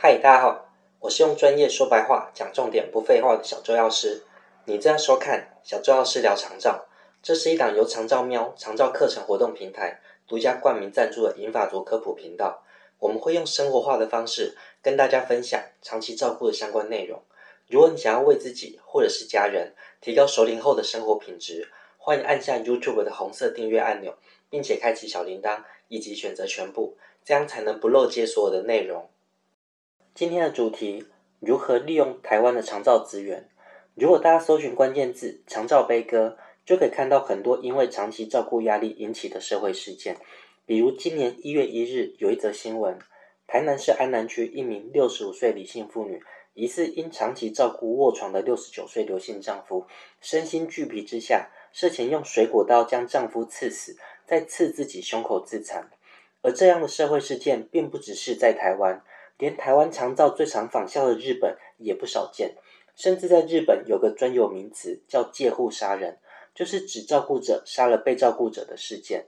嗨，大家好，我是用专业说白话、讲重点、不废话的小周药师。你正在收看小周药师聊长照，这是一档由长照喵长照课程活动平台独家冠名赞助的银发族科普频道。我们会用生活化的方式跟大家分享长期照顾的相关内容。如果你想要为自己或者是家人提高熟龄后的生活品质，欢迎按下 YouTube 的红色订阅按钮，并且开启小铃铛以及选择全部，这样才能不漏接所有的内容。今天的主题：如何利用台湾的长照资源。如果大家搜寻关键字“长照悲歌”，就可以看到很多因为长期照顾压力引起的社会事件。比如今年一月一日有一则新闻，台南市安南区一名六十五岁李姓妇女，疑似因长期照顾卧床的六十九岁刘姓丈夫，身心俱疲之下，事前用水果刀将丈夫刺死，再刺自己胸口自残。而这样的社会事件，并不只是在台湾。连台湾长照最常仿效的日本也不少见，甚至在日本有个专有名词叫“介护杀人”，就是指照顾者杀了被照顾者的事件。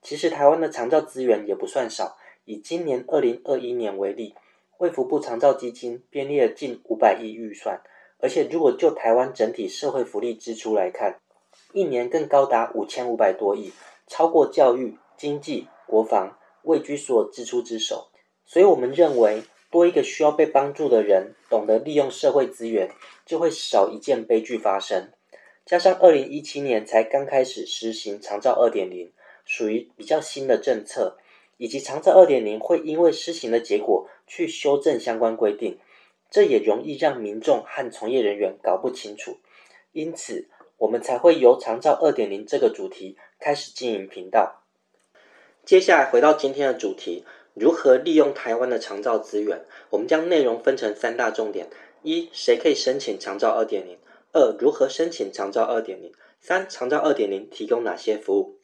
其实台湾的长照资源也不算少，以今年二零二一年为例，卫福部长照基金编列了近五百亿预算，而且如果就台湾整体社会福利支出来看，一年更高达五千五百多亿，超过教育、经济、国防、位居所支出之首。所以我们认为，多一个需要被帮助的人懂得利用社会资源，就会少一件悲剧发生。加上二零一七年才刚开始实行长照二点零，属于比较新的政策，以及长照二点零会因为施行的结果去修正相关规定，这也容易让民众和从业人员搞不清楚。因此，我们才会由长照二点零这个主题开始经营频道。接下来回到今天的主题。如何利用台湾的长照资源？我们将内容分成三大重点：一、谁可以申请长照二点零；二、如何申请长照二点零；三、长照二点零提供哪些服务？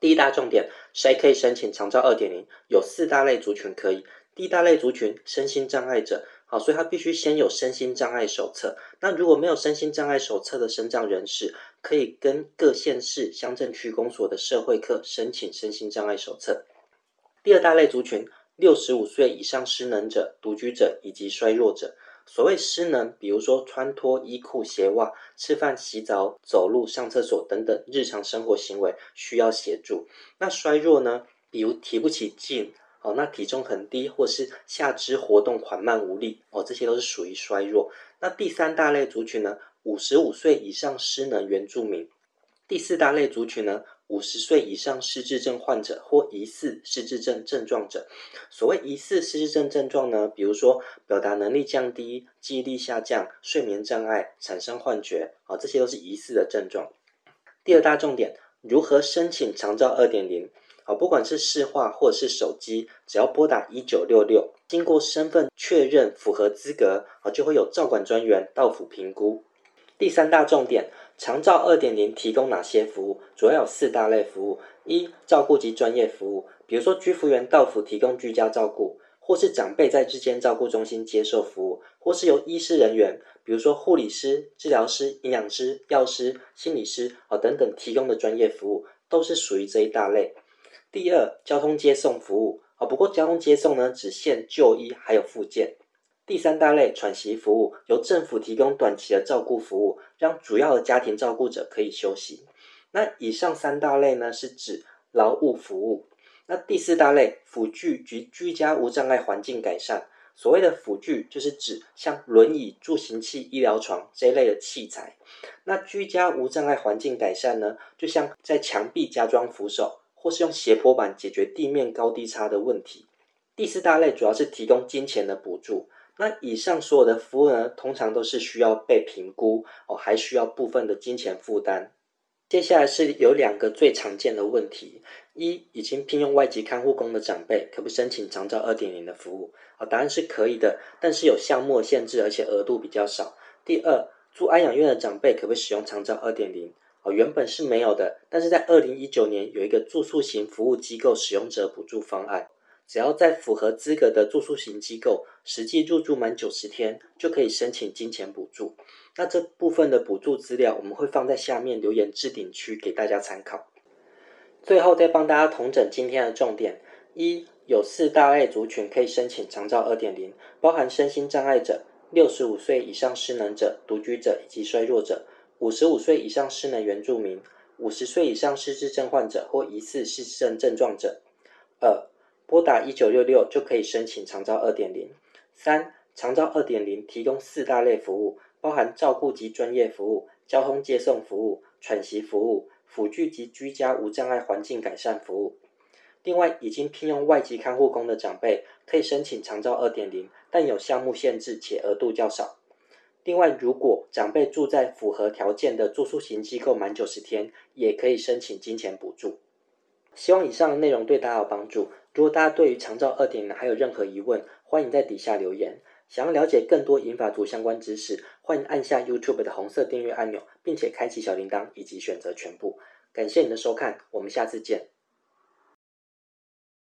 第一大重点，谁可以申请长照二点零？有四大类族群可以。第一大类族群，身心障碍者。好，所以他必须先有身心障碍手册。那如果没有身心障碍手册的身障人士，可以跟各县市乡镇区公所的社会科申请身心障碍手册。第二大类族群，六十五岁以上失能者、独居者以及衰弱者。所谓失能，比如说穿脱衣裤鞋袜、吃饭、洗澡、走路、上厕所等等日常生活行为需要协助。那衰弱呢？比如提不起劲，哦，那体重很低，或是下肢活动缓慢无力，哦，这些都是属于衰弱。那第三大类族群呢？五十五岁以上失能原住民。第四大类族群呢？五十岁以上失智症患者或疑似失智症症状者，所谓疑似失智症症状呢，比如说表达能力降低、记忆力下降、睡眠障碍、产生幻觉，啊，这些都是疑似的症状。第二大重点，如何申请长照二点零？啊，不管是市话或者是手机，只要拨打一九六六，经过身份确认符合资格，啊，就会有照管专员到府评估。第三大重点。长照二点零提供哪些服务？主要有四大类服务：一、照顾及专业服务，比如说居服员到府提供居家照顾，或是长辈在日间照顾中心接受服务，或是由医师人员，比如说护理师、治疗师、营养师、药师、心理师啊等等提供的专业服务，都是属于这一大类。第二，交通接送服务啊，不过交通接送呢，只限就医还有附件。第三大类喘息服务，由政府提供短期的照顾服务，让主要的家庭照顾者可以休息。那以上三大类呢，是指劳务服务。那第四大类辅具及居家无障碍环境改善，所谓的辅具就是指像轮椅、助行器、医疗床这一类的器材。那居家无障碍环境改善呢，就像在墙壁加装扶手，或是用斜坡板解决地面高低差的问题。第四大类主要是提供金钱的补助。那以上所有的服务呢，通常都是需要被评估哦，还需要部分的金钱负担。接下来是有两个最常见的问题：一，已经聘用外籍看护工的长辈，可不申请长照二点零的服务？啊，答案是可以的，但是有项目限制，而且额度比较少。第二，住安养院的长辈可不可以使用长照二点零？哦，原本是没有的，但是在二零一九年有一个住宿型服务机构使用者补助方案。只要在符合资格的住宿型机构实际入住满九十天，就可以申请金钱补助。那这部分的补助资料，我们会放在下面留言置顶区给大家参考。最后再帮大家统整今天的重点：一有四大类族群可以申请长照二点零，包含身心障碍者、六十五岁以上失能者、独居者以及衰弱者、五十五岁以上失能原住民、五十岁以上失智症患者或疑似失智症症状者。二拨打一九六六就可以申请长照二点零。三长照二点零提供四大类服务，包含照顾及专业服务、交通接送服务、喘息服务、辅具及居家无障碍环境改善服务。另外，已经聘用外籍看护工的长辈可以申请长照二点零，但有项目限制且额度较少。另外，如果长辈住在符合条件的住宿型机构满九十天，也可以申请金钱补助。希望以上的内容对大家有帮助。如果大家对于长照二点零还有任何疑问，欢迎在底下留言。想要了解更多银发族相关知识，欢迎按下 YouTube 的红色订阅按钮，并且开启小铃铛以及选择全部。感谢你的收看，我们下次见。